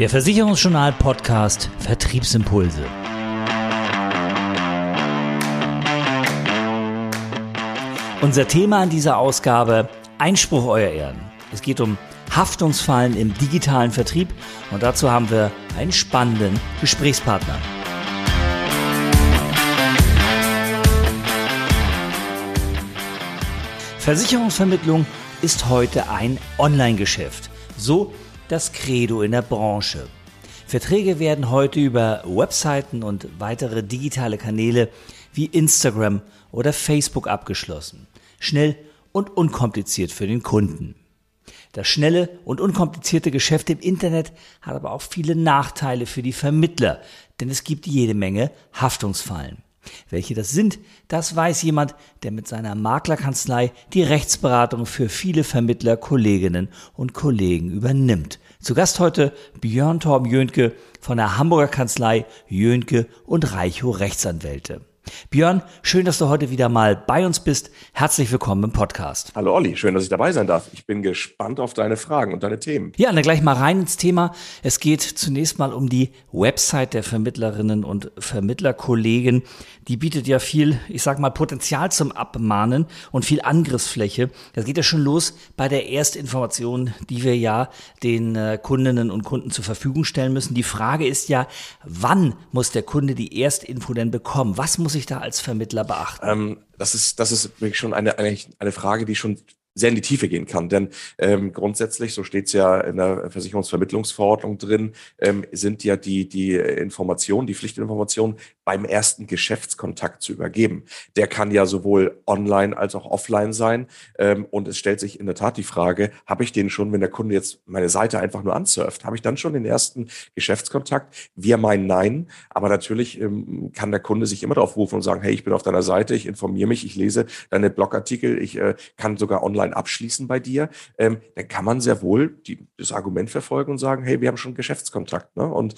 Der Versicherungsjournal Podcast Vertriebsimpulse. Unser Thema an dieser Ausgabe Einspruch Euer Ehren. Es geht um Haftungsfallen im digitalen Vertrieb und dazu haben wir einen spannenden Gesprächspartner. Versicherungsvermittlung ist heute ein Online-Geschäft. So das Credo in der Branche. Verträge werden heute über Webseiten und weitere digitale Kanäle wie Instagram oder Facebook abgeschlossen. Schnell und unkompliziert für den Kunden. Das schnelle und unkomplizierte Geschäft im Internet hat aber auch viele Nachteile für die Vermittler, denn es gibt jede Menge Haftungsfallen. Welche das sind, das weiß jemand, der mit seiner Maklerkanzlei die Rechtsberatung für viele Vermittler, Kolleginnen und Kollegen übernimmt. Zu Gast heute Björn Torben Jönke von der Hamburger Kanzlei Jönke und Reicho Rechtsanwälte. Björn, schön, dass du heute wieder mal bei uns bist. Herzlich willkommen im Podcast. Hallo Olli, schön, dass ich dabei sein darf. Ich bin gespannt auf deine Fragen und deine Themen. Ja, dann gleich mal rein ins Thema. Es geht zunächst mal um die Website der Vermittlerinnen und Vermittlerkollegen. Die bietet ja viel, ich sag mal, Potenzial zum Abmahnen und viel Angriffsfläche. Das geht ja schon los bei der Erstinformation, die wir ja den äh, Kundinnen und Kunden zur Verfügung stellen müssen. Die Frage ist ja, wann muss der Kunde die Erstinfo denn bekommen? Was muss ich da als Vermittler beachten? Ähm, das ist, das ist wirklich schon eine, eine, eine Frage, die schon sehr in die Tiefe gehen kann. Denn ähm, grundsätzlich, so steht es ja in der Versicherungsvermittlungsverordnung drin, ähm, sind ja die, die Informationen, die Pflichtinformationen beim ersten Geschäftskontakt zu übergeben. Der kann ja sowohl online als auch offline sein. Ähm, und es stellt sich in der Tat die Frage, habe ich den schon, wenn der Kunde jetzt meine Seite einfach nur ansurft, habe ich dann schon den ersten Geschäftskontakt? Wir meinen nein. Aber natürlich ähm, kann der Kunde sich immer darauf rufen und sagen, hey, ich bin auf deiner Seite, ich informiere mich, ich lese deine Blogartikel, ich äh, kann sogar online abschließen bei dir, ähm, dann kann man sehr wohl die, das Argument verfolgen und sagen, hey, wir haben schon Geschäftskontakt. Ne? Und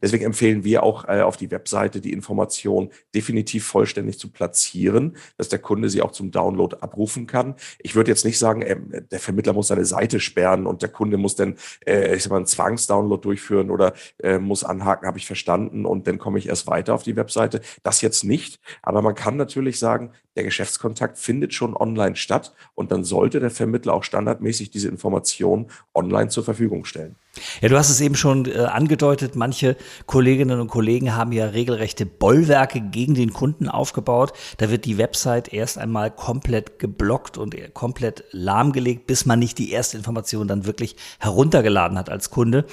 deswegen empfehlen wir auch äh, auf die Webseite die Information definitiv vollständig zu platzieren, dass der Kunde sie auch zum Download abrufen kann. Ich würde jetzt nicht sagen, ähm, der Vermittler muss seine Seite sperren und der Kunde muss dann, äh, ich sag mal, einen Zwangsdownload durchführen oder äh, muss anhaken, habe ich verstanden und dann komme ich erst weiter auf die Webseite. Das jetzt nicht. Aber man kann natürlich sagen, der Geschäftskontakt findet schon online statt und dann sollte der Vermittler auch standardmäßig diese Informationen online zur Verfügung stellen. Ja, du hast es eben schon äh, angedeutet, manche Kolleginnen und Kollegen haben ja regelrechte Bollwerke gegen den Kunden aufgebaut. Da wird die Website erst einmal komplett geblockt und komplett lahmgelegt, bis man nicht die erste Information dann wirklich heruntergeladen hat als Kunde.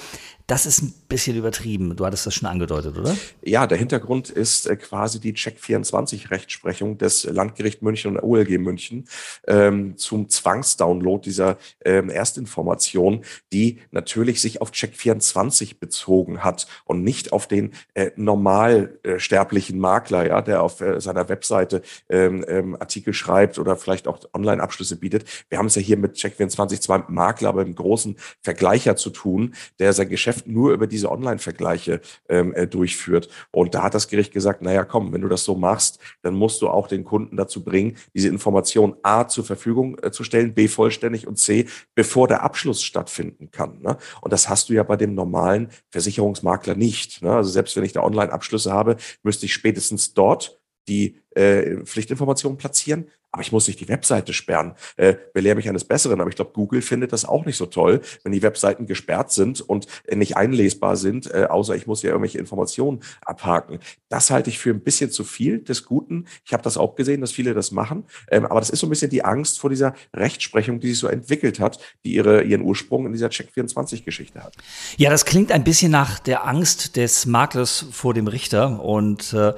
Das ist ein bisschen übertrieben. Du hattest das schon angedeutet, oder? Ja, der Hintergrund ist äh, quasi die Check24-Rechtsprechung des Landgericht München und der OLG München ähm, zum Zwangsdownload dieser ähm, Erstinformation, die natürlich sich auf Check24 bezogen hat und nicht auf den äh, normalsterblichen Makler, ja, der auf äh, seiner Webseite ähm, ähm, Artikel schreibt oder vielleicht auch Online-Abschlüsse bietet. Wir haben es ja hier mit Check24 zwar mit Makler, aber im großen Vergleicher zu tun, der sein Geschäft nur über diese Online-Vergleiche ähm, äh, durchführt. Und da hat das Gericht gesagt, naja, komm, wenn du das so machst, dann musst du auch den Kunden dazu bringen, diese Information A zur Verfügung äh, zu stellen, B vollständig und C, bevor der Abschluss stattfinden kann. Ne? Und das hast du ja bei dem normalen Versicherungsmakler nicht. Ne? Also selbst wenn ich da Online-Abschlüsse habe, müsste ich spätestens dort die äh, Pflichtinformationen platzieren, aber ich muss nicht die Webseite sperren. Äh, belehre mich eines Besseren. Aber ich glaube, Google findet das auch nicht so toll, wenn die Webseiten gesperrt sind und äh, nicht einlesbar sind, äh, außer ich muss ja irgendwelche Informationen abhaken. Das halte ich für ein bisschen zu viel des Guten. Ich habe das auch gesehen, dass viele das machen. Ähm, aber das ist so ein bisschen die Angst vor dieser Rechtsprechung, die sich so entwickelt hat, die ihre, ihren Ursprung in dieser Check24-Geschichte hat. Ja, das klingt ein bisschen nach der Angst des Maklers vor dem Richter. Und äh,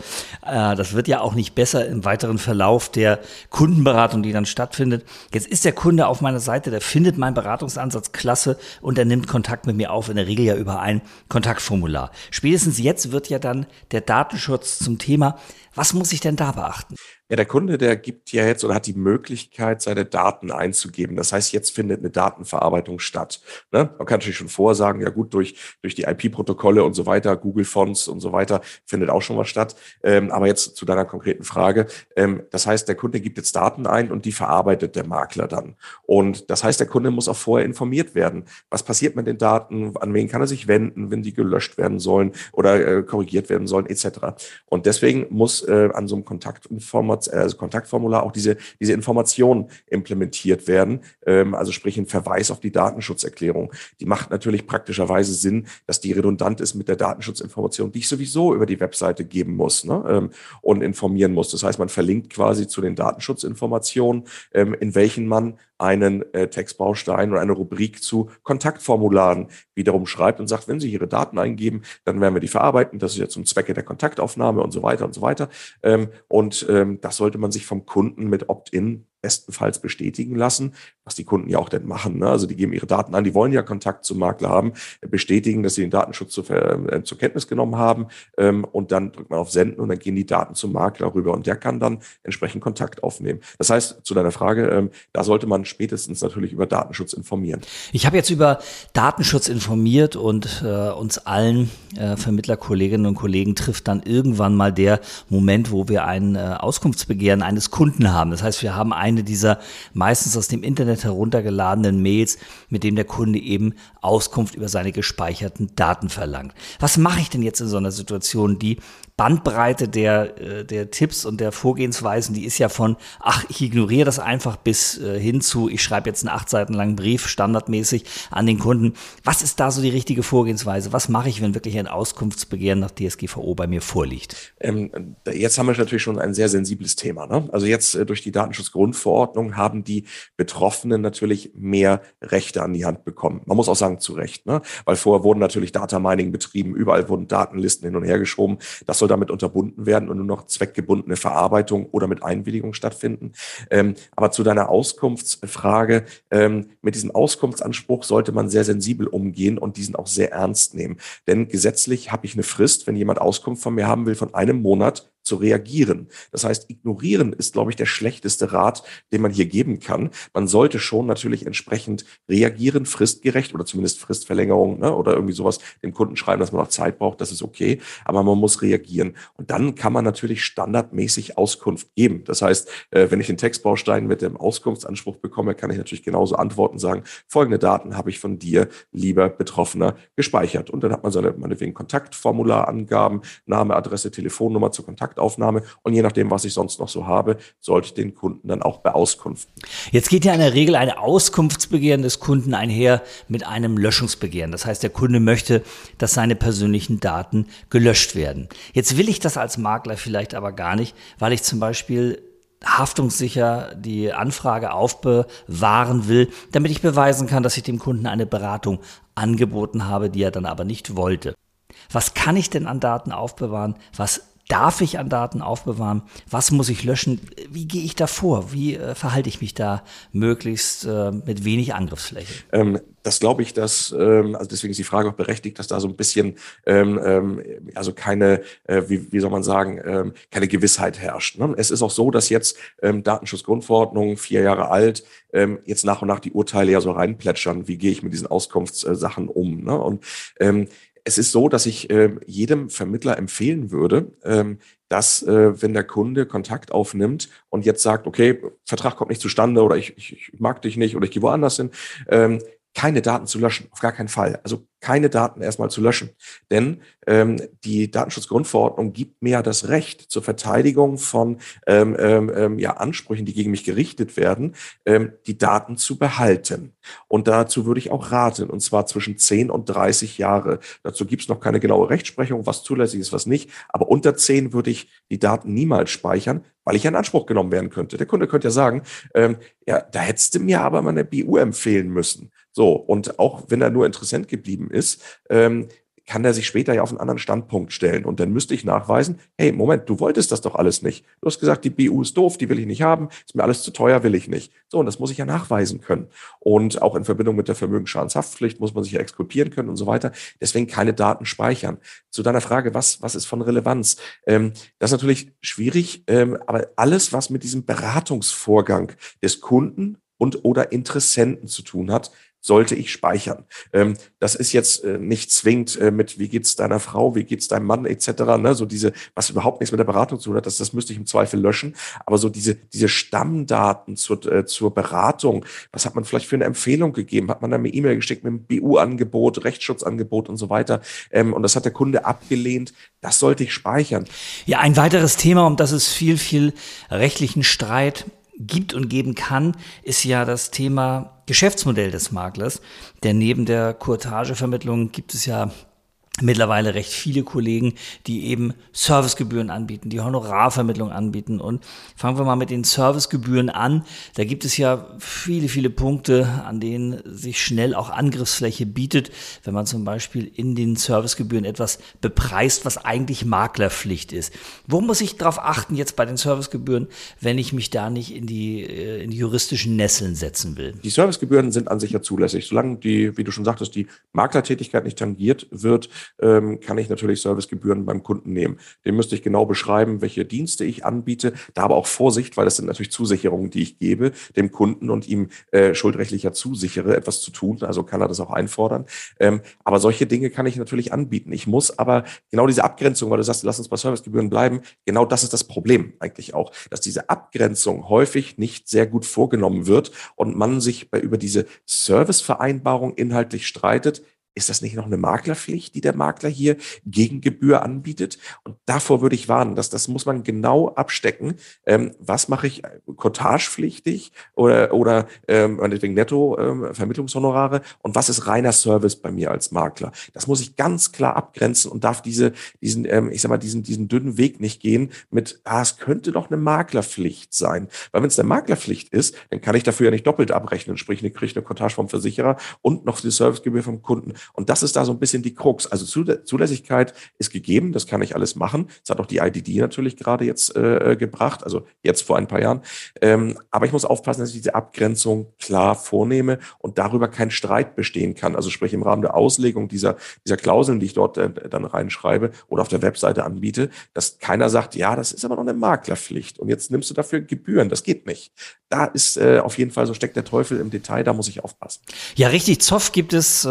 äh das wird ja auch nicht besser im weiteren Verlauf der Kunden Kundenberatung, die dann stattfindet. Jetzt ist der Kunde auf meiner Seite, der findet meinen Beratungsansatz klasse und er nimmt Kontakt mit mir auf, in der Regel ja über ein Kontaktformular. Spätestens jetzt wird ja dann der Datenschutz zum Thema. Was muss ich denn da beachten? Ja, der Kunde, der gibt ja jetzt oder hat die Möglichkeit, seine Daten einzugeben. Das heißt, jetzt findet eine Datenverarbeitung statt. Ne? Man kann natürlich schon vorsagen, ja gut, durch, durch die IP-Protokolle und so weiter, Google-Fonts und so weiter, findet auch schon was statt. Ähm, aber jetzt zu deiner konkreten Frage. Ähm, das heißt, der Kunde gibt jetzt Daten ein und die verarbeitet der Makler dann. Und das heißt, der Kunde muss auch vorher informiert werden. Was passiert mit den Daten? An wen kann er sich wenden, wenn die gelöscht werden sollen oder äh, korrigiert werden sollen, etc. Und deswegen muss äh, an so einem Kontaktinformat also Kontaktformular auch diese, diese Informationen implementiert werden. Ähm, also sprich ein Verweis auf die Datenschutzerklärung. Die macht natürlich praktischerweise Sinn, dass die redundant ist mit der Datenschutzinformation, die ich sowieso über die Webseite geben muss ne? ähm, und informieren muss. Das heißt, man verlinkt quasi zu den Datenschutzinformationen, ähm, in welchen man einen äh, Textbaustein oder eine Rubrik zu Kontaktformularen wiederum schreibt und sagt, wenn Sie Ihre Daten eingeben, dann werden wir die verarbeiten. Das ist ja zum Zwecke der Kontaktaufnahme und so weiter und so weiter. Ähm, und ähm, das sollte man sich vom Kunden mit Opt-in bestenfalls bestätigen lassen, was die Kunden ja auch denn machen. Ne? Also die geben ihre Daten an, die wollen ja Kontakt zum Makler haben, bestätigen, dass sie den Datenschutz zu, äh, zur Kenntnis genommen haben ähm, und dann drückt man auf Senden und dann gehen die Daten zum Makler rüber und der kann dann entsprechend Kontakt aufnehmen. Das heißt, zu deiner Frage, ähm, da sollte man spätestens natürlich über Datenschutz informieren. Ich habe jetzt über Datenschutz informiert und äh, uns allen äh, Vermittlerkolleginnen und Kollegen trifft dann irgendwann mal der Moment, wo wir ein äh, Auskunftsbegehren eines Kunden haben. Das heißt, wir haben ein eine dieser meistens aus dem Internet heruntergeladenen Mails, mit dem der Kunde eben Auskunft über seine gespeicherten Daten verlangt. Was mache ich denn jetzt in so einer Situation, die Bandbreite der, äh, der Tipps und der Vorgehensweisen, die ist ja von, ach, ich ignoriere das einfach bis äh, hin zu, ich schreibe jetzt einen acht Seiten langen Brief standardmäßig an den Kunden. Was ist da so die richtige Vorgehensweise? Was mache ich, wenn wirklich ein Auskunftsbegehren nach DSGVO bei mir vorliegt? Ähm, jetzt haben wir natürlich schon ein sehr sensibles Thema. Ne? Also jetzt äh, durch die Datenschutzgrundverordnung haben die Betroffenen natürlich mehr Rechte an die Hand bekommen. Man muss auch sagen, zu Recht, ne? weil vorher wurden natürlich Data Mining betrieben, überall wurden Datenlisten hin und her geschoben. Das soll damit unterbunden werden und nur noch zweckgebundene Verarbeitung oder mit Einwilligung stattfinden. Ähm, aber zu deiner Auskunftsfrage, ähm, mit diesem Auskunftsanspruch sollte man sehr sensibel umgehen und diesen auch sehr ernst nehmen. Denn gesetzlich habe ich eine Frist, wenn jemand Auskunft von mir haben will, von einem Monat zu reagieren. Das heißt, ignorieren ist, glaube ich, der schlechteste Rat, den man hier geben kann. Man sollte schon natürlich entsprechend reagieren, fristgerecht oder zumindest Fristverlängerung ne, oder irgendwie sowas dem Kunden schreiben, dass man noch Zeit braucht, das ist okay, aber man muss reagieren. Und dann kann man natürlich standardmäßig Auskunft geben. Das heißt, äh, wenn ich den Textbaustein mit dem Auskunftsanspruch bekomme, kann ich natürlich genauso antworten, sagen, folgende Daten habe ich von dir, lieber Betroffener, gespeichert. Und dann hat man seine, meinetwegen Kontaktformularangaben, Name, Adresse, Telefonnummer zur Kontakt Kontaktaufnahme und je nachdem, was ich sonst noch so habe, sollte ich den Kunden dann auch beauskunften. Jetzt geht ja in der Regel ein Auskunftsbegehren des Kunden einher mit einem Löschungsbegehren. Das heißt, der Kunde möchte, dass seine persönlichen Daten gelöscht werden. Jetzt will ich das als Makler vielleicht aber gar nicht, weil ich zum Beispiel haftungssicher die Anfrage aufbewahren will, damit ich beweisen kann, dass ich dem Kunden eine Beratung angeboten habe, die er dann aber nicht wollte. Was kann ich denn an Daten aufbewahren? Was darf ich an Daten aufbewahren? Was muss ich löschen? Wie gehe ich da vor? Wie äh, verhalte ich mich da möglichst äh, mit wenig Angriffsfläche? Ähm, das glaube ich, dass, ähm, also deswegen ist die Frage auch berechtigt, dass da so ein bisschen, ähm, ähm, also keine, äh, wie, wie soll man sagen, ähm, keine Gewissheit herrscht. Ne? Es ist auch so, dass jetzt ähm, Datenschutzgrundverordnung, vier Jahre alt, jetzt nach und nach die Urteile ja so reinplätschern, wie gehe ich mit diesen Auskunftssachen um. Ne? Und es ist so, dass ich äh, jedem Vermittler empfehlen würde, ähm, dass, äh, wenn der Kunde Kontakt aufnimmt und jetzt sagt, okay, Vertrag kommt nicht zustande oder ich, ich, ich mag dich nicht oder ich gehe woanders hin, ähm, keine Daten zu löschen, auf gar keinen Fall. Also keine Daten erstmal zu löschen. Denn ähm, die Datenschutzgrundverordnung gibt mir das Recht zur Verteidigung von ähm, ähm, ähm, ja, Ansprüchen, die gegen mich gerichtet werden, ähm, die Daten zu behalten. Und dazu würde ich auch raten, und zwar zwischen 10 und 30 Jahre. Dazu gibt es noch keine genaue Rechtsprechung, was zulässig ist, was nicht. Aber unter 10 würde ich die Daten niemals speichern, weil ich in Anspruch genommen werden könnte. Der Kunde könnte ja sagen, ähm, ja, da hättest du mir aber mal eine BU empfehlen müssen. So, und auch wenn er nur Interessent geblieben ist, ähm, kann der sich später ja auf einen anderen Standpunkt stellen. Und dann müsste ich nachweisen, hey, Moment, du wolltest das doch alles nicht. Du hast gesagt, die BU ist doof, die will ich nicht haben, ist mir alles zu teuer, will ich nicht. So, und das muss ich ja nachweisen können. Und auch in Verbindung mit der Vermögensschadenshaftpflicht muss man sich ja exkulpieren können und so weiter. Deswegen keine Daten speichern. Zu deiner Frage, was, was ist von Relevanz? Ähm, das ist natürlich schwierig, ähm, aber alles, was mit diesem Beratungsvorgang des Kunden und oder Interessenten zu tun hat, sollte ich speichern. Ähm, das ist jetzt äh, nicht zwingend äh, mit, wie geht's deiner Frau, wie geht's deinem Mann etc. Ne? So diese, was überhaupt nichts mit der Beratung zu tun hat, das, das müsste ich im Zweifel löschen. Aber so diese, diese Stammdaten zur, äh, zur Beratung, was hat man vielleicht für eine Empfehlung gegeben? Hat man da eine E-Mail geschickt mit einem BU-Angebot, Rechtsschutzangebot und so weiter? Ähm, und das hat der Kunde abgelehnt. Das sollte ich speichern. Ja, ein weiteres Thema, um das es viel, viel rechtlichen Streit gibt und geben kann, ist ja das Thema Geschäftsmodell des Maklers. Denn neben der Courtagevermittlung gibt es ja mittlerweile recht viele Kollegen, die eben Servicegebühren anbieten, die Honorarvermittlung anbieten. Und fangen wir mal mit den Servicegebühren an. Da gibt es ja viele, viele Punkte, an denen sich schnell auch Angriffsfläche bietet, wenn man zum Beispiel in den Servicegebühren etwas bepreist, was eigentlich Maklerpflicht ist. Wo muss ich darauf achten jetzt bei den Servicegebühren, wenn ich mich da nicht in die, äh, in die juristischen Nesseln setzen will? Die Servicegebühren sind an sich ja zulässig. Solange die, wie du schon sagtest, die Maklertätigkeit nicht tangiert wird, ähm, kann ich natürlich Servicegebühren beim Kunden nehmen. Dem müsste ich genau beschreiben, welche Dienste ich anbiete. Da aber auch Vorsicht, weil das sind natürlich Zusicherungen, die ich gebe dem Kunden und ihm äh, schuldrechtlicher zusichere, etwas zu tun. Also kann er das auch einfordern. Ähm, aber solche Dinge kann ich natürlich anbieten. Ich muss aber genau diese Abgrenzung, weil du sagst, lass uns bei Servicegebühren bleiben, genau das ist das Problem eigentlich auch, dass diese Abgrenzung häufig nicht sehr gut vorgenommen wird und man sich bei, über diese Servicevereinbarung inhaltlich streitet, ist das nicht noch eine Maklerpflicht, die der Makler hier gegen Gebühr anbietet? Und davor würde ich warnen, dass das muss man genau abstecken. Ähm, was mache ich cotagepflichtig oder, oder ähm, meinetwegen netto ähm, Vermittlungshonorare und was ist reiner Service bei mir als Makler? Das muss ich ganz klar abgrenzen und darf diese, diesen, ähm, ich sag mal, diesen, diesen dünnen Weg nicht gehen mit, ah, es könnte doch eine Maklerpflicht sein. Weil wenn es eine Maklerpflicht ist, dann kann ich dafür ja nicht doppelt abrechnen, sprich, ich kriege eine Cottage vom Versicherer und noch die Servicegebühr vom Kunden. Und das ist da so ein bisschen die Krux. Also Zulässigkeit ist gegeben, das kann ich alles machen. Das hat auch die IDD natürlich gerade jetzt äh, gebracht, also jetzt vor ein paar Jahren. Ähm, aber ich muss aufpassen, dass ich diese Abgrenzung klar vornehme und darüber kein Streit bestehen kann. Also sprich im Rahmen der Auslegung dieser, dieser Klauseln, die ich dort äh, dann reinschreibe oder auf der Webseite anbiete, dass keiner sagt, ja, das ist aber noch eine Maklerpflicht und jetzt nimmst du dafür Gebühren. Das geht nicht. Da ist äh, auf jeden Fall, so steckt der Teufel im Detail, da muss ich aufpassen. Ja, richtig. Zoff gibt es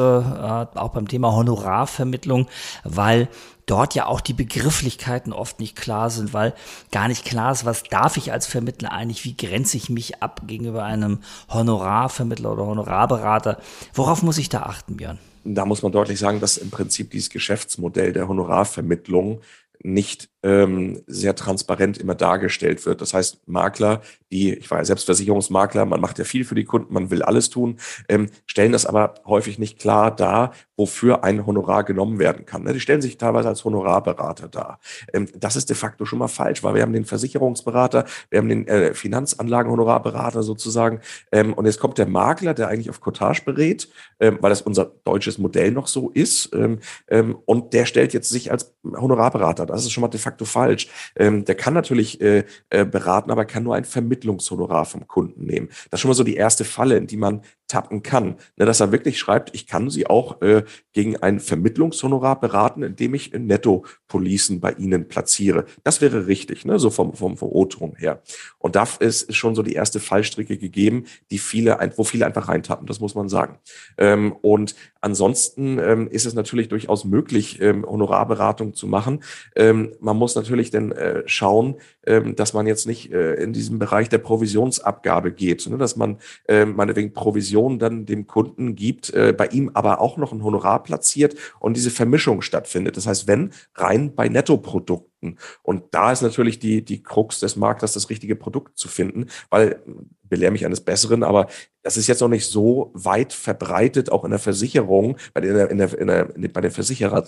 auch beim Thema Honorarvermittlung, weil dort ja auch die Begrifflichkeiten oft nicht klar sind, weil gar nicht klar ist, was darf ich als Vermittler eigentlich, wie grenze ich mich ab gegenüber einem Honorarvermittler oder Honorarberater. Worauf muss ich da achten, Björn? Da muss man deutlich sagen, dass im Prinzip dieses Geschäftsmodell der Honorarvermittlung nicht ähm, sehr transparent immer dargestellt wird. Das heißt, Makler, die, ich war ja selbst Versicherungsmakler, man macht ja viel für die Kunden, man will alles tun, ähm, stellen das aber häufig nicht klar dar, wofür ein Honorar genommen werden kann. Ne? Die stellen sich teilweise als Honorarberater dar. Ähm, das ist de facto schon mal falsch, weil wir haben den Versicherungsberater, wir haben den äh, Finanzanlagen-Honorarberater sozusagen ähm, und jetzt kommt der Makler, der eigentlich auf Cottage berät, ähm, weil das unser deutsches Modell noch so ist ähm, ähm, und der stellt jetzt sich als Honorarberater. Das ist schon mal de facto facto falsch. Ähm, der kann natürlich äh, äh, beraten, aber kann nur ein Vermittlungshonorar vom Kunden nehmen. Das ist schon mal so die erste Falle, in die man tappen kann. Ne, dass er wirklich schreibt, ich kann Sie auch äh, gegen ein Vermittlungshonorar beraten, indem ich Netto-Policen bei Ihnen platziere. Das wäre richtig, ne, so vom, vom, vom O-Ton her. Und da ist, schon so die erste Fallstricke gegeben, die viele, wo viele einfach reintappen, das muss man sagen. Ähm, und ansonsten ähm, ist es natürlich durchaus möglich, ähm, Honorarberatung zu machen. Ähm, man muss natürlich dann äh, schauen, dass man jetzt nicht äh, in diesem Bereich der Provisionsabgabe geht, ne, dass man äh, meinetwegen Provision dann dem Kunden gibt, äh, bei ihm aber auch noch ein Honorar platziert und diese Vermischung stattfindet. Das heißt, wenn rein bei Nettoprodukten. Und da ist natürlich die, die Krux des Marktes, das richtige Produkt zu finden, weil belehre mich eines Besseren, aber das ist jetzt noch nicht so weit verbreitet, auch in der Versicherung, bei der, in der, in der, bei den Versicherer,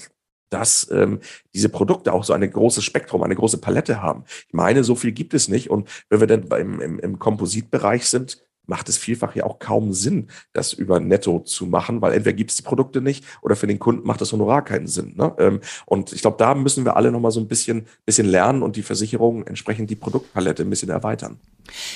dass ähm, diese Produkte auch so ein großes Spektrum, eine große Palette haben. Ich meine, so viel gibt es nicht. Und wenn wir dann im, im, im Kompositbereich sind, macht es vielfach ja auch kaum Sinn, das über Netto zu machen, weil entweder gibt es die Produkte nicht oder für den Kunden macht das Honorar keinen Sinn. Ne? Ähm, und ich glaube, da müssen wir alle nochmal so ein bisschen, bisschen lernen und die Versicherungen entsprechend die Produktpalette ein bisschen erweitern.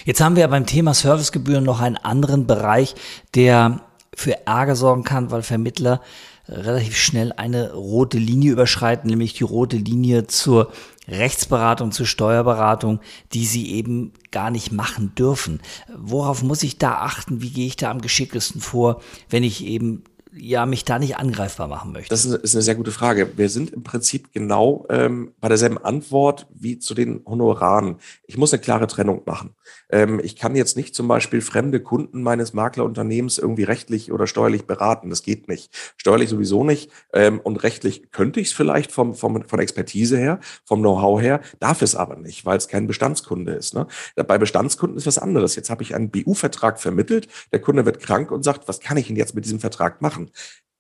Jetzt haben wir beim Thema Servicegebühren noch einen anderen Bereich, der für Ärger sorgen kann, weil Vermittler relativ schnell eine rote Linie überschreiten, nämlich die rote Linie zur Rechtsberatung, zur Steuerberatung, die sie eben gar nicht machen dürfen. Worauf muss ich da achten? Wie gehe ich da am geschicktesten vor, wenn ich eben ja mich da nicht angreifbar machen möchte? Das ist eine sehr gute Frage. Wir sind im Prinzip genau ähm, bei derselben Antwort wie zu den Honoraren. Ich muss eine klare Trennung machen. Ähm, ich kann jetzt nicht zum Beispiel fremde Kunden meines Maklerunternehmens irgendwie rechtlich oder steuerlich beraten. Das geht nicht. Steuerlich sowieso nicht. Ähm, und rechtlich könnte ich es vielleicht vom, vom, von Expertise her, vom Know-how her, darf es aber nicht, weil es kein Bestandskunde ist. Ne? Bei Bestandskunden ist was anderes. Jetzt habe ich einen BU-Vertrag vermittelt. Der Kunde wird krank und sagt, was kann ich denn jetzt mit diesem Vertrag machen?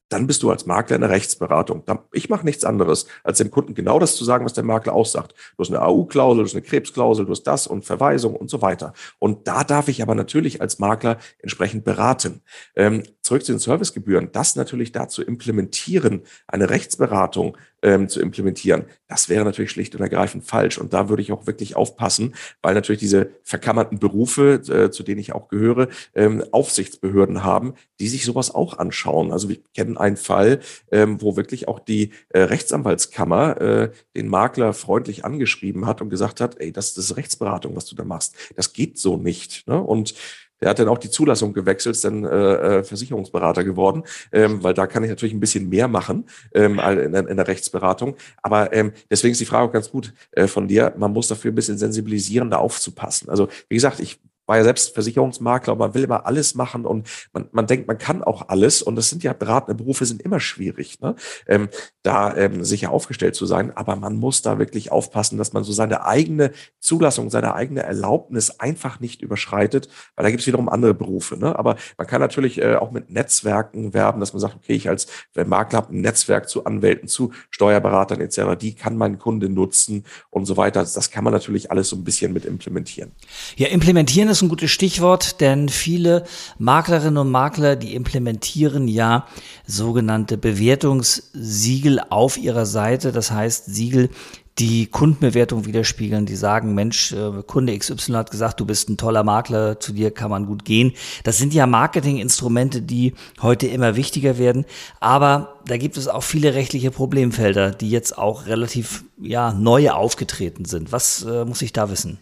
Dann bist du als Makler in der Rechtsberatung. Ich mache nichts anderes, als dem Kunden genau das zu sagen, was der Makler aussagt. Du hast eine AU-Klausel, du hast eine Krebsklausel, du hast das und Verweisung und so weiter. Und da darf ich aber natürlich als Makler entsprechend beraten. Ähm, zurück zu den Servicegebühren. Das natürlich dazu implementieren, eine Rechtsberatung ähm, zu implementieren, das wäre natürlich schlicht und ergreifend falsch. Und da würde ich auch wirklich aufpassen, weil natürlich diese verkammerten Berufe, äh, zu denen ich auch gehöre, ähm, Aufsichtsbehörden haben, die sich sowas auch anschauen. Also wir kennen einen Fall, ähm, wo wirklich auch die äh, Rechtsanwaltskammer äh, den Makler freundlich angeschrieben hat und gesagt hat, ey, das, das ist Rechtsberatung, was du da machst. Das geht so nicht. Ne? Und der hat dann auch die Zulassung gewechselt, ist dann äh, äh, Versicherungsberater geworden, ähm, weil da kann ich natürlich ein bisschen mehr machen ähm, in, in der Rechtsberatung. Aber ähm, deswegen ist die Frage auch ganz gut äh, von dir. Man muss dafür ein bisschen sensibilisieren, da aufzupassen. Also wie gesagt, ich war ja selbst Versicherungsmakler und man will immer alles machen und man, man denkt, man kann auch alles. Und das sind ja beratende Berufe, sind immer schwierig, ne? ähm, da ähm, sicher aufgestellt zu sein. Aber man muss da wirklich aufpassen, dass man so seine eigene Zulassung, seine eigene Erlaubnis einfach nicht überschreitet, weil da gibt es wiederum andere Berufe. Ne? Aber man kann natürlich äh, auch mit Netzwerken werben, dass man sagt, okay, ich als Makler habe ein Netzwerk zu Anwälten, zu Steuerberatern etc., die kann mein Kunde nutzen und so weiter. Das kann man natürlich alles so ein bisschen mit implementieren. Ja, implementieren ist ist ein gutes Stichwort, denn viele Maklerinnen und Makler, die implementieren ja sogenannte Bewertungssiegel auf ihrer Seite. Das heißt, Siegel, die Kundenbewertung widerspiegeln, die sagen, Mensch, äh, Kunde XY hat gesagt, du bist ein toller Makler, zu dir kann man gut gehen. Das sind ja Marketinginstrumente, die heute immer wichtiger werden. Aber da gibt es auch viele rechtliche Problemfelder, die jetzt auch relativ ja, neu aufgetreten sind. Was äh, muss ich da wissen?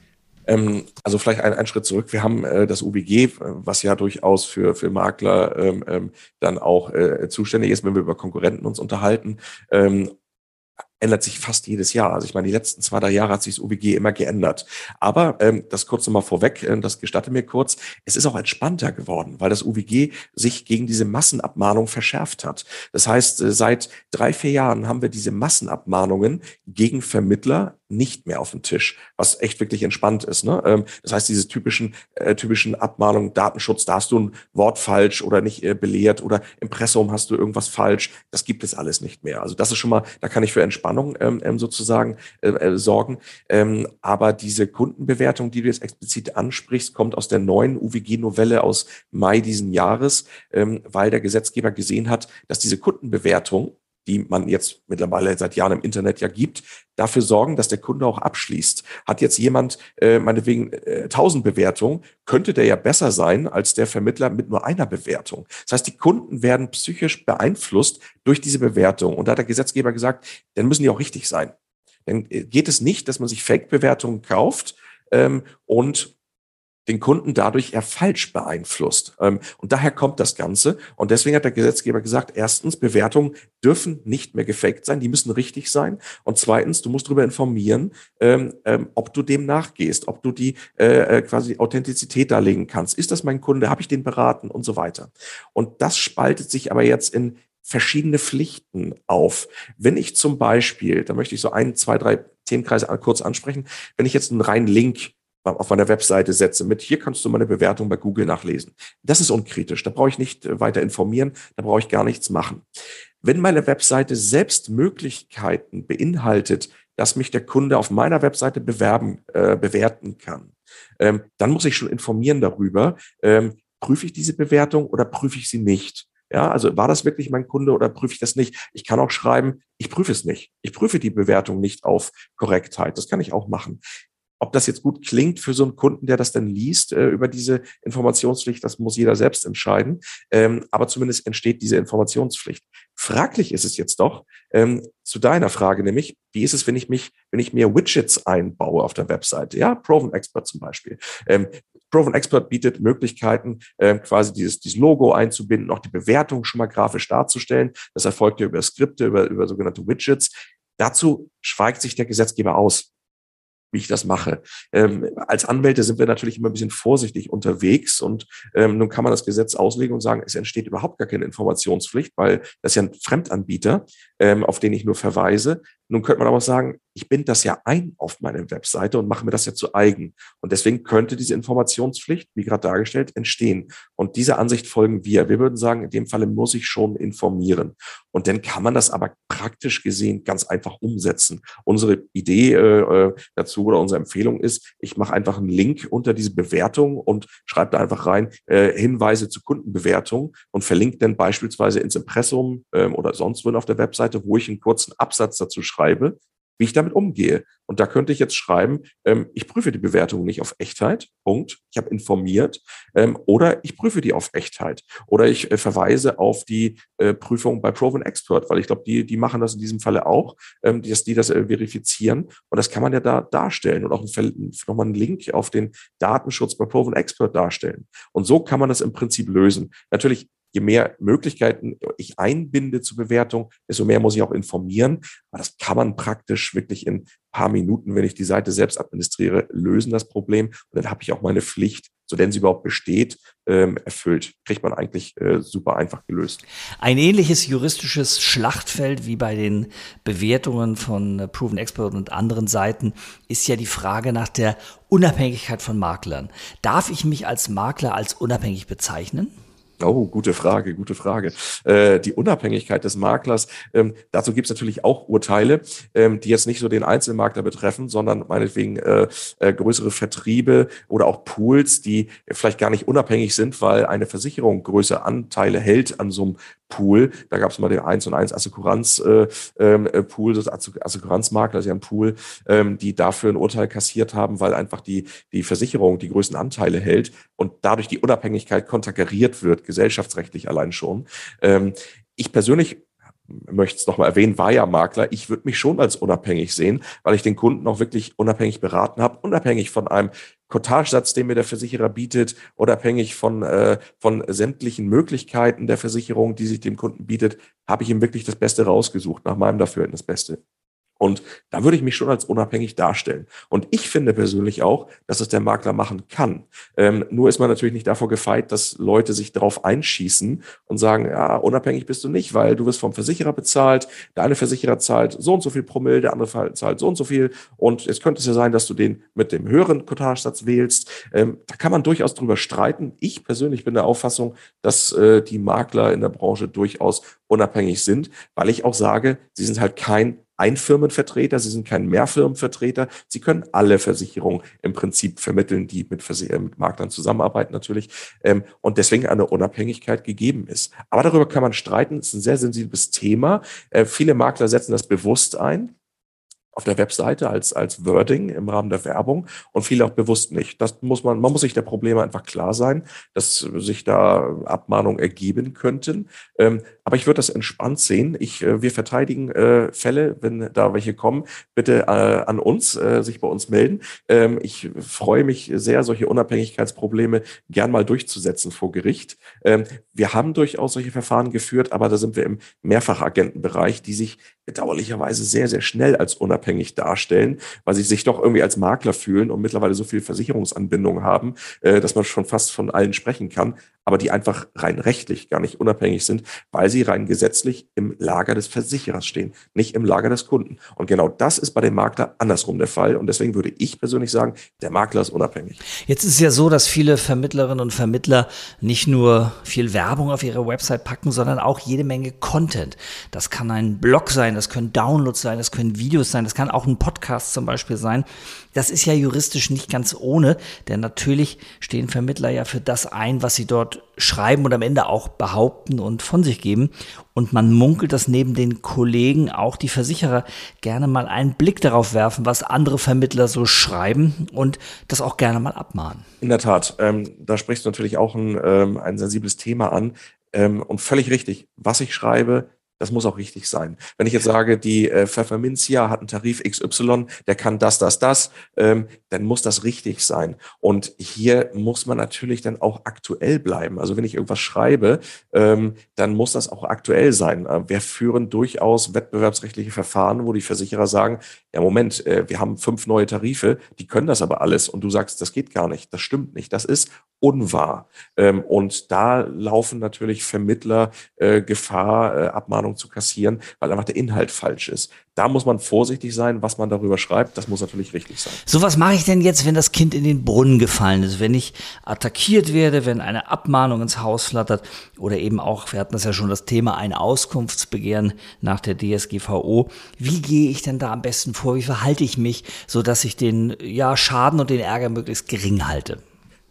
Ähm, also vielleicht ein, ein Schritt zurück. Wir haben äh, das UBG, äh, was ja durchaus für, für Makler ähm, ähm, dann auch äh, zuständig ist, wenn wir über Konkurrenten uns unterhalten. Ähm, ändert sich fast jedes Jahr. Also ich meine, die letzten zwei, drei Jahre hat sich das UBG immer geändert. Aber ähm, das kurz nochmal vorweg, äh, das gestatte mir kurz, es ist auch entspannter geworden, weil das UWG sich gegen diese Massenabmahnung verschärft hat. Das heißt, äh, seit drei, vier Jahren haben wir diese Massenabmahnungen gegen Vermittler nicht mehr auf dem Tisch, was echt wirklich entspannt ist. Ne? Ähm, das heißt, diese typischen, äh, typischen Abmahnungen, Datenschutz, da hast du ein Wort falsch oder nicht äh, belehrt oder Impressum hast du irgendwas falsch, das gibt es alles nicht mehr. Also das ist schon mal, da kann ich für Entspannung ähm, ähm sozusagen äh, äh, sorgen. Ähm, aber diese Kundenbewertung, die du jetzt explizit ansprichst, kommt aus der neuen UWG-Novelle aus Mai diesen Jahres, ähm, weil der Gesetzgeber gesehen hat, dass diese Kundenbewertung die man jetzt mittlerweile seit Jahren im Internet ja gibt, dafür sorgen, dass der Kunde auch abschließt. Hat jetzt jemand äh, meinetwegen äh, 1000 Bewertungen, könnte der ja besser sein als der Vermittler mit nur einer Bewertung. Das heißt, die Kunden werden psychisch beeinflusst durch diese Bewertung. Und da hat der Gesetzgeber gesagt, dann müssen die auch richtig sein. Dann äh, geht es nicht, dass man sich Fake-Bewertungen kauft ähm, und den Kunden dadurch eher falsch beeinflusst. Ähm, und daher kommt das Ganze. Und deswegen hat der Gesetzgeber gesagt, erstens, Bewertungen dürfen nicht mehr gefaked sein, die müssen richtig sein. Und zweitens, du musst darüber informieren, ähm, ähm, ob du dem nachgehst, ob du die äh, äh, quasi Authentizität darlegen kannst. Ist das mein Kunde? Habe ich den beraten und so weiter? Und das spaltet sich aber jetzt in verschiedene Pflichten auf. Wenn ich zum Beispiel, da möchte ich so ein, zwei, drei Themenkreise kurz ansprechen, wenn ich jetzt einen reinen Link auf meiner Webseite setze mit, hier kannst du meine Bewertung bei Google nachlesen. Das ist unkritisch. Da brauche ich nicht äh, weiter informieren. Da brauche ich gar nichts machen. Wenn meine Webseite selbst Möglichkeiten beinhaltet, dass mich der Kunde auf meiner Webseite bewerben, äh, bewerten kann, Ähm, dann muss ich schon informieren darüber, ähm, prüfe ich diese Bewertung oder prüfe ich sie nicht? Ja, also war das wirklich mein Kunde oder prüfe ich das nicht? Ich kann auch schreiben, ich prüfe es nicht. Ich prüfe die Bewertung nicht auf Korrektheit. Das kann ich auch machen. Ob das jetzt gut klingt für so einen Kunden, der das dann liest äh, über diese Informationspflicht, das muss jeder selbst entscheiden. Ähm, aber zumindest entsteht diese Informationspflicht. Fraglich ist es jetzt doch ähm, zu deiner Frage, nämlich wie ist es, wenn ich mich, wenn ich mehr Widgets einbaue auf der Webseite? Ja, Proven Expert zum Beispiel. Ähm, Proven Expert bietet Möglichkeiten, ähm, quasi dieses, dieses Logo einzubinden, auch die Bewertung schon mal grafisch darzustellen. Das erfolgt ja über Skripte, über, über sogenannte Widgets. Dazu schweigt sich der Gesetzgeber aus wie ich das mache. Ähm, als Anwälte sind wir natürlich immer ein bisschen vorsichtig unterwegs und ähm, nun kann man das Gesetz auslegen und sagen, es entsteht überhaupt gar keine Informationspflicht, weil das ist ja ein Fremdanbieter, ähm, auf den ich nur verweise. Nun könnte man aber sagen, ich binde das ja ein auf meine Webseite und mache mir das ja zu eigen. Und deswegen könnte diese Informationspflicht, wie gerade dargestellt, entstehen. Und dieser Ansicht folgen wir. Wir würden sagen, in dem Falle muss ich schon informieren. Und dann kann man das aber praktisch gesehen ganz einfach umsetzen. Unsere Idee äh, äh dazu oder unsere Empfehlung ist, ich mache einfach einen Link unter diese Bewertung und schreibe da einfach rein äh, Hinweise zu Kundenbewertung und verlinke dann beispielsweise ins Impressum äh, oder sonst wo auf der Webseite, wo ich einen kurzen Absatz dazu schreibe, wie ich damit umgehe. Und da könnte ich jetzt schreiben, ähm, ich prüfe die Bewertung nicht auf Echtheit, Punkt. Ich habe informiert. Ähm, oder ich prüfe die auf Echtheit. Oder ich äh, verweise auf die äh, Prüfung bei Proven Expert, weil ich glaube, die, die machen das in diesem Falle auch, ähm, dass die das äh, verifizieren. Und das kann man ja da darstellen und auch nochmal einen Link auf den Datenschutz bei Proven Expert darstellen. Und so kann man das im Prinzip lösen. Natürlich je mehr Möglichkeiten ich einbinde zur Bewertung, desto mehr muss ich auch informieren. Aber das kann man praktisch wirklich in paar Minuten, wenn ich die Seite selbst administriere, lösen das Problem. Und dann habe ich auch meine Pflicht, so denn sie überhaupt besteht, ähm, erfüllt. Kriegt man eigentlich äh, super einfach gelöst. Ein ähnliches juristisches Schlachtfeld wie bei den Bewertungen von äh, Proven Expert und anderen Seiten ist ja die Frage nach der Unabhängigkeit von Maklern. Darf ich mich als Makler als unabhängig bezeichnen? Oh, gute Frage, gute Frage. Äh, die Unabhängigkeit des Maklers, ähm, dazu gibt es natürlich auch Urteile, ähm, die jetzt nicht so den Einzelmakler betreffen, sondern meinetwegen äh, äh, größere Vertriebe oder auch Pools, die vielleicht gar nicht unabhängig sind, weil eine Versicherung größere Anteile hält an so einem Pool. Da gab es mal den 1 und 1 Assekuranz äh, ähm, äh, das Assekuranzmakler, also ein Pool, ähm, die dafür ein Urteil kassiert haben, weil einfach die, die Versicherung die größten Anteile hält und dadurch die Unabhängigkeit konterkariert wird, gesellschaftsrechtlich allein schon. Ähm, ich persönlich möchte es nochmal erwähnen, war ja Makler. Ich würde mich schon als unabhängig sehen, weil ich den Kunden auch wirklich unabhängig beraten habe, unabhängig von einem Cottagesatz, den mir der Versicherer bietet, unabhängig von, äh, von sämtlichen Möglichkeiten der Versicherung, die sich dem Kunden bietet, habe ich ihm wirklich das Beste rausgesucht, nach meinem Dafürhalten das Beste. Und da würde ich mich schon als unabhängig darstellen. Und ich finde persönlich auch, dass es der Makler machen kann. Ähm, nur ist man natürlich nicht davor gefeit, dass Leute sich darauf einschießen und sagen, ja, unabhängig bist du nicht, weil du wirst vom Versicherer bezahlt, der eine Versicherer zahlt so und so viel Promille, der andere zahlt so und so viel. Und es könnte es ja sein, dass du den mit dem höheren Cottagesatz wählst. Ähm, da kann man durchaus drüber streiten. Ich persönlich bin der Auffassung, dass äh, die Makler in der Branche durchaus unabhängig sind, weil ich auch sage, sie sind halt kein Einfirmenvertreter, sie sind kein Mehrfirmenvertreter. Sie können alle Versicherungen im Prinzip vermitteln, die mit, Vers äh, mit Maklern zusammenarbeiten natürlich ähm, und deswegen eine Unabhängigkeit gegeben ist. Aber darüber kann man streiten. Es ist ein sehr sensibles Thema. Äh, viele Makler setzen das bewusst ein auf der Webseite als, als Wording im Rahmen der Werbung und viele auch bewusst nicht. Das muss man, man muss sich der Probleme einfach klar sein, dass sich da Abmahnungen ergeben könnten. Ähm, aber ich würde das entspannt sehen. Ich, äh, wir verteidigen äh, Fälle, wenn da welche kommen, bitte äh, an uns, äh, sich bei uns melden. Ähm, ich freue mich sehr, solche Unabhängigkeitsprobleme gern mal durchzusetzen vor Gericht. Ähm, wir haben durchaus solche Verfahren geführt, aber da sind wir im Mehrfachagentenbereich, die sich bedauerlicherweise sehr, sehr schnell als unabhängig darstellen, weil sie sich doch irgendwie als Makler fühlen und mittlerweile so viel Versicherungsanbindung haben, äh, dass man schon fast von allen sprechen kann. Aber die einfach rein rechtlich gar nicht unabhängig sind, weil sie rein gesetzlich im Lager des Versicherers stehen, nicht im Lager des Kunden. Und genau das ist bei dem Makler andersrum der Fall. Und deswegen würde ich persönlich sagen, der Makler ist unabhängig. Jetzt ist es ja so, dass viele Vermittlerinnen und Vermittler nicht nur viel Werbung auf ihre Website packen, sondern auch jede Menge Content. Das kann ein Blog sein, das können Downloads sein, das können Videos sein, das kann auch ein Podcast zum Beispiel sein. Das ist ja juristisch nicht ganz ohne, denn natürlich stehen Vermittler ja für das ein, was sie dort schreiben und am Ende auch behaupten und von sich geben. Und man munkelt, dass neben den Kollegen auch die Versicherer gerne mal einen Blick darauf werfen, was andere Vermittler so schreiben und das auch gerne mal abmahnen. In der Tat, ähm, da sprichst du natürlich auch ein, ähm, ein sensibles Thema an. Ähm, und völlig richtig, was ich schreibe, das muss auch richtig sein. Wenn ich jetzt sage, die äh, Pfefferminzia hat einen Tarif XY, der kann das, das, das, ähm, dann muss das richtig sein. Und hier muss man natürlich dann auch aktuell bleiben. Also wenn ich irgendwas schreibe, ähm, dann muss das auch aktuell sein. Äh, wir führen durchaus wettbewerbsrechtliche Verfahren, wo die Versicherer sagen, ja Moment, äh, wir haben fünf neue Tarife, die können das aber alles. Und du sagst, das geht gar nicht, das stimmt nicht, das ist unwahr. Ähm, und da laufen natürlich Vermittler äh, Gefahr, äh, Abmahnung zu kassieren, weil einfach der Inhalt falsch ist. Da muss man vorsichtig sein, was man darüber schreibt. Das muss natürlich richtig sein. So, was mache ich denn jetzt, wenn das Kind in den Brunnen gefallen ist? Wenn ich attackiert werde, wenn eine Abmahnung ins Haus flattert oder eben auch, wir hatten das ja schon, das Thema ein Auskunftsbegehren nach der DSGVO. Wie gehe ich denn da am besten vor? Wie verhalte ich mich, so dass ich den ja, Schaden und den Ärger möglichst gering halte?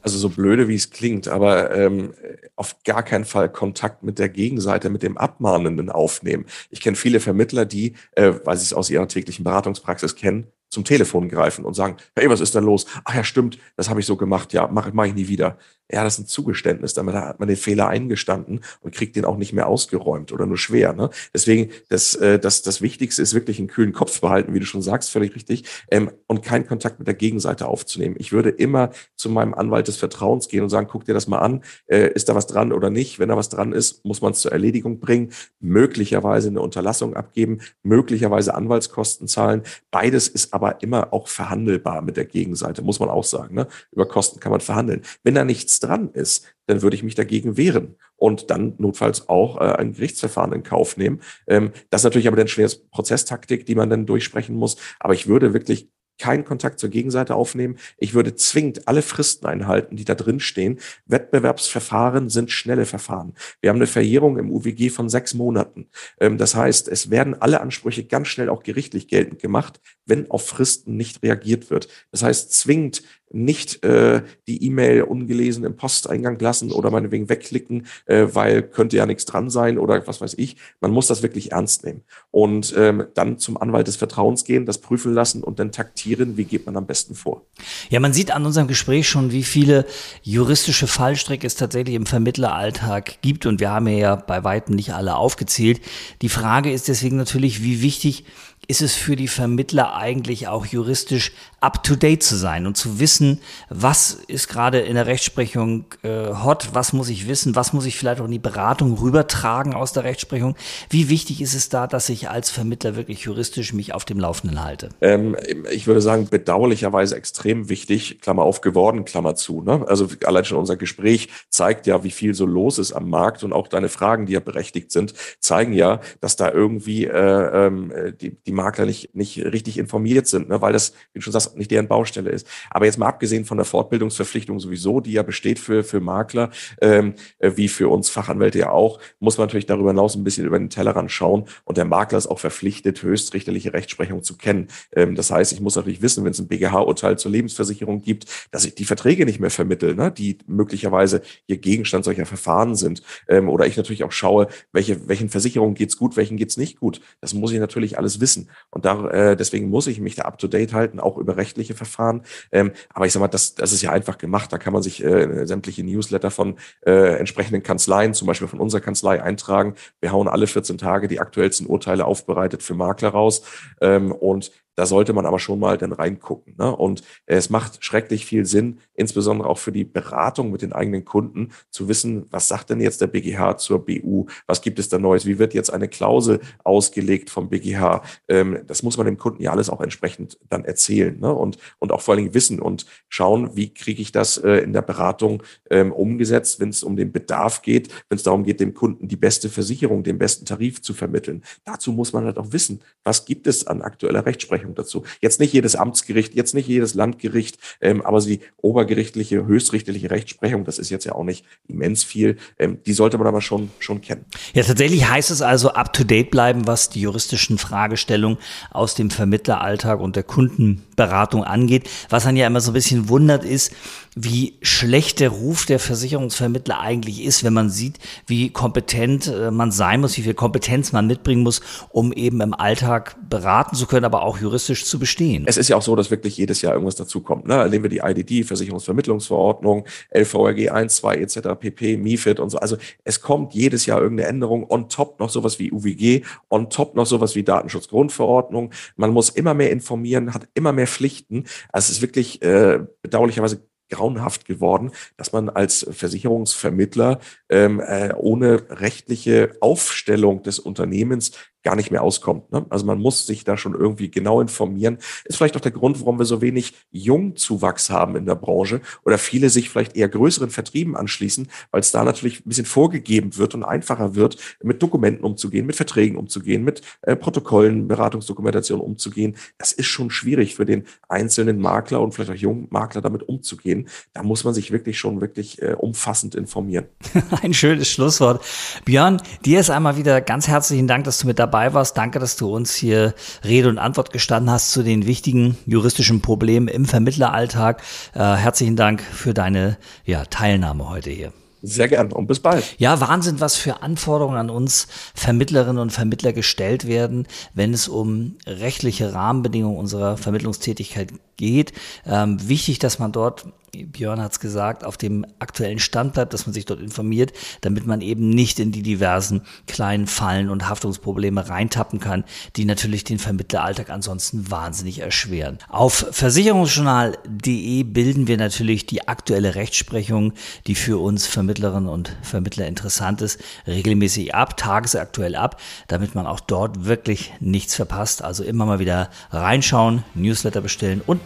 Also so blöde wie es klingt, aber ähm, auf gar keinen Fall Kontakt mit der Gegenseite, mit dem Abmahnenden aufnehmen. Ich kenne viele Vermittler, die, äh, weil sie es aus ihrer täglichen Beratungspraxis kennen, zum Telefon greifen und sagen, hey, was ist denn los? Ach ja, stimmt, das habe ich so gemacht, ja, mache mach ich nie wieder. Ja, das ist ein Zugeständnis, damit hat man den Fehler eingestanden und kriegt den auch nicht mehr ausgeräumt oder nur schwer. Ne? Deswegen, das, äh, das, das Wichtigste ist wirklich einen kühlen Kopf behalten, wie du schon sagst, völlig richtig, ähm, und keinen Kontakt mit der Gegenseite aufzunehmen. Ich würde immer zu meinem Anwalt des Vertrauens gehen und sagen, guck dir das mal an, äh, ist da was dran oder nicht? Wenn da was dran ist, muss man es zur Erledigung bringen, möglicherweise eine Unterlassung abgeben, möglicherweise Anwaltskosten zahlen. Beides ist aber immer auch verhandelbar mit der Gegenseite, muss man auch sagen. Ne? Über Kosten kann man verhandeln. Wenn da nichts dran ist, dann würde ich mich dagegen wehren und dann notfalls auch äh, ein Gerichtsverfahren in Kauf nehmen. Ähm, das ist natürlich aber dann schweres Prozesstaktik, die man dann durchsprechen muss. Aber ich würde wirklich keinen Kontakt zur Gegenseite aufnehmen. Ich würde zwingend alle Fristen einhalten, die da drin stehen. Wettbewerbsverfahren sind schnelle Verfahren. Wir haben eine Verjährung im UWG von sechs Monaten. Ähm, das heißt, es werden alle Ansprüche ganz schnell auch gerichtlich geltend gemacht, wenn auf Fristen nicht reagiert wird. Das heißt, zwingend nicht äh, die E-Mail ungelesen im Posteingang lassen oder meinetwegen wegklicken, äh, weil könnte ja nichts dran sein oder was weiß ich. Man muss das wirklich ernst nehmen. Und ähm, dann zum Anwalt des Vertrauens gehen, das prüfen lassen und dann taktieren, wie geht man am besten vor. Ja, man sieht an unserem Gespräch schon, wie viele juristische Fallstricke es tatsächlich im Vermittleralltag gibt. Und wir haben ja bei weitem nicht alle aufgezählt. Die Frage ist deswegen natürlich, wie wichtig ist es für die Vermittler eigentlich auch juristisch up-to-date zu sein und zu wissen, was ist gerade in der Rechtsprechung äh, hot, was muss ich wissen, was muss ich vielleicht auch in die Beratung rübertragen aus der Rechtsprechung. Wie wichtig ist es da, dass ich als Vermittler wirklich juristisch mich auf dem Laufenden halte? Ähm, ich würde sagen, bedauerlicherweise extrem wichtig, Klammer auf geworden, Klammer zu. Ne? Also allein schon unser Gespräch zeigt ja, wie viel so los ist am Markt und auch deine Fragen, die ja berechtigt sind, zeigen ja, dass da irgendwie äh, ähm, die, die Makler nicht, nicht richtig informiert sind, ne? weil das, wie du schon sagst, nicht deren Baustelle ist. Aber jetzt mal abgesehen von der Fortbildungsverpflichtung sowieso, die ja besteht für, für Makler, ähm, äh, wie für uns Fachanwälte ja auch, muss man natürlich darüber hinaus ein bisschen über den Tellerrand schauen. Und der Makler ist auch verpflichtet, höchstrichterliche Rechtsprechung zu kennen. Ähm, das heißt, ich muss natürlich wissen, wenn es ein BGH-Urteil zur Lebensversicherung gibt, dass ich die Verträge nicht mehr vermittel, ne? die möglicherweise hier Gegenstand solcher Verfahren sind. Ähm, oder ich natürlich auch schaue, welche, welchen Versicherungen geht's gut, welchen geht's nicht gut. Das muss ich natürlich alles wissen. Und da, äh, deswegen muss ich mich da up to date halten, auch über rechtliche Verfahren. Ähm, aber ich sag mal, das, das ist ja einfach gemacht. Da kann man sich äh, sämtliche Newsletter von äh, entsprechenden Kanzleien, zum Beispiel von unserer Kanzlei, eintragen. Wir hauen alle 14 Tage die aktuellsten Urteile aufbereitet für Makler raus. Ähm, und Da sollte man aber schon mal dann reingucken. Ne? Und es macht schrecklich viel Sinn, insbesondere auch für die Beratung mit den eigenen Kunden, zu wissen, was sagt denn jetzt der BGH zur BU? Was gibt es da Neues? Wie wird jetzt eine Klausel ausgelegt vom BGH? Ähm, das muss man dem Kunden ja alles auch entsprechend dann erzählen ne? und, und auch vor allen Dingen wissen und schauen, wie kriege ich das äh, in der Beratung ähm, umgesetzt, wenn es um den Bedarf geht, wenn es darum geht, dem Kunden die beste Versicherung, den besten Tarif zu vermitteln. Dazu muss man halt auch wissen, was gibt es an aktueller Rechtsprechung dazu. Jetzt nicht jedes Amtsgericht, jetzt nicht jedes Landgericht, ähm, aber die obergerichtliche, höchstrichterliche Rechtsprechung, das ist jetzt ja auch nicht immens viel, ähm, die sollte man aber schon, schon kennen. Ja, tatsächlich heißt es also up-to-date bleiben, was die juristischen Fragestellungen aus dem Vermittleralltag und der Kundenberatung angeht. Was dann ja immer so ein bisschen wundert ist, wie schlecht der Ruf der Versicherungsvermittler eigentlich ist, wenn man sieht, wie kompetent äh, man sein muss, wie viel Kompetenz man mitbringen muss, um eben im Alltag beraten zu können, aber auch juristisch zu bestehen. Es ist ja auch so, dass wirklich jedes Jahr irgendwas dazukommt. Ne? Nehmen wir die IDD, Versicherungsvermittlungsverordnung, LVRG 1, 2 etc., PP, MIFID und so. Also es kommt jedes Jahr irgendeine Änderung. On top noch sowas wie UWG, on top noch sowas wie Datenschutzgrundverordnung. Man muss immer mehr informieren, hat immer mehr Pflichten. Also es ist wirklich äh, bedauerlicherweise grauenhaft geworden, dass man als Versicherungsvermittler ähm, äh, ohne rechtliche Aufstellung des Unternehmens gar nicht mehr auskommt. Ne? Also man muss sich da schon irgendwie genau informieren. Ist vielleicht auch der Grund, warum wir so wenig Jungzuwachs haben in der Branche oder viele sich vielleicht eher größeren Vertrieben anschließen, weil es da natürlich ein bisschen vorgegeben wird und einfacher wird, mit Dokumenten umzugehen, mit Verträgen umzugehen, mit äh, Protokollen, Beratungsdokumentation umzugehen. Das ist schon schwierig für den einzelnen Makler und vielleicht auch jungen Makler damit umzugehen. Da muss man sich wirklich schon wirklich äh, umfassend informieren. Ein schönes Schlusswort. Björn, dir ist einmal wieder ganz herzlichen Dank, dass du mit dabei dabei warst. Danke, dass du uns hier Rede und Antwort gestanden hast zu den wichtigen juristischen Problemen im Vermittleralltag. Äh, herzlichen Dank für deine ja, Teilnahme heute hier. Sehr gern und bis bald. Ja, Wahnsinn, was für Anforderungen an uns Vermittlerinnen und Vermittler gestellt werden, wenn es um rechtliche Rahmenbedingungen unserer Vermittlungstätigkeit geht. Ähm, wichtig, dass man dort Björn hat es gesagt, auf dem aktuellen Stand bleibt, dass man sich dort informiert, damit man eben nicht in die diversen kleinen Fallen und Haftungsprobleme reintappen kann, die natürlich den Vermittleralltag ansonsten wahnsinnig erschweren. Auf versicherungsjournal.de bilden wir natürlich die aktuelle Rechtsprechung, die für uns Vermittlerinnen und Vermittler interessant ist, regelmäßig ab, tagesaktuell ab, damit man auch dort wirklich nichts verpasst. Also immer mal wieder reinschauen, Newsletter bestellen und